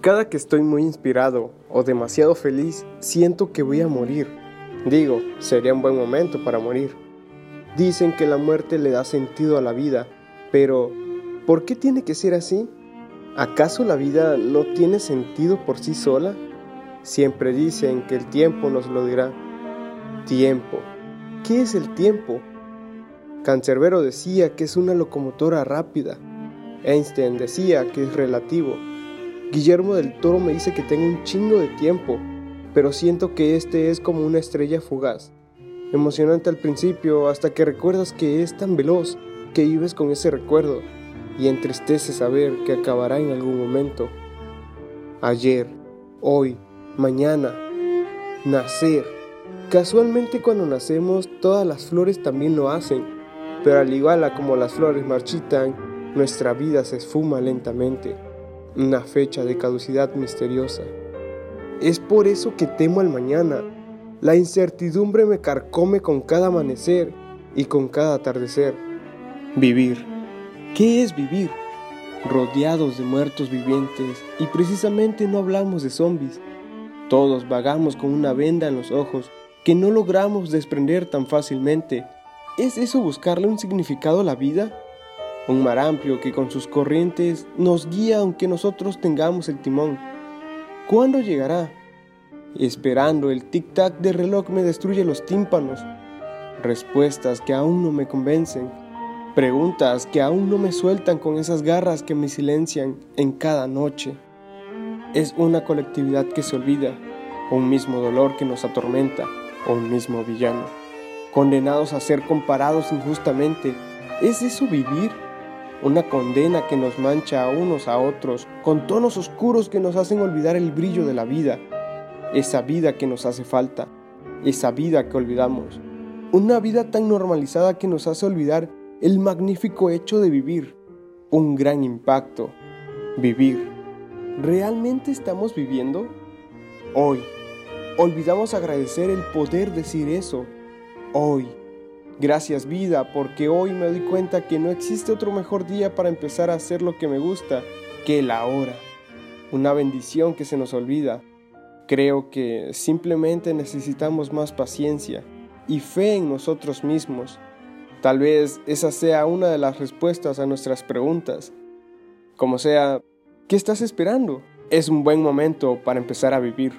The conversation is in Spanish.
Cada que estoy muy inspirado o demasiado feliz, siento que voy a morir. Digo, sería un buen momento para morir. Dicen que la muerte le da sentido a la vida, pero ¿por qué tiene que ser así? ¿Acaso la vida no tiene sentido por sí sola? Siempre dicen que el tiempo nos lo dirá. Tiempo. ¿Qué es el tiempo? Cancerbero decía que es una locomotora rápida. Einstein decía que es relativo. Guillermo del Toro me dice que tengo un chingo de tiempo, pero siento que este es como una estrella fugaz. Emocionante al principio hasta que recuerdas que es tan veloz que vives con ese recuerdo y entristece saber que acabará en algún momento. Ayer, hoy, mañana, nacer. Casualmente cuando nacemos todas las flores también lo hacen, pero al igual a como las flores marchitan, nuestra vida se esfuma lentamente, una fecha de caducidad misteriosa. Es por eso que temo al mañana. La incertidumbre me carcome con cada amanecer y con cada atardecer. Vivir. ¿Qué es vivir? Rodeados de muertos vivientes y precisamente no hablamos de zombies. Todos vagamos con una venda en los ojos que no logramos desprender tan fácilmente. ¿Es eso buscarle un significado a la vida? Un mar amplio que con sus corrientes nos guía aunque nosotros tengamos el timón. ¿Cuándo llegará? Esperando el tic-tac del reloj me destruye los tímpanos. Respuestas que aún no me convencen. Preguntas que aún no me sueltan con esas garras que me silencian en cada noche. Es una colectividad que se olvida, un mismo dolor que nos atormenta, un mismo villano. Condenados a ser comparados injustamente, ¿es eso vivir? Una condena que nos mancha a unos a otros, con tonos oscuros que nos hacen olvidar el brillo de la vida, esa vida que nos hace falta, esa vida que olvidamos. Una vida tan normalizada que nos hace olvidar el magnífico hecho de vivir, un gran impacto, vivir. ¿Realmente estamos viviendo? Hoy, olvidamos agradecer el poder decir eso, hoy. Gracias vida, porque hoy me doy cuenta que no existe otro mejor día para empezar a hacer lo que me gusta que la hora. Una bendición que se nos olvida. Creo que simplemente necesitamos más paciencia y fe en nosotros mismos Tal vez esa sea una de las respuestas a nuestras preguntas. Como sea, ¿qué estás esperando? Es un buen momento para empezar a vivir.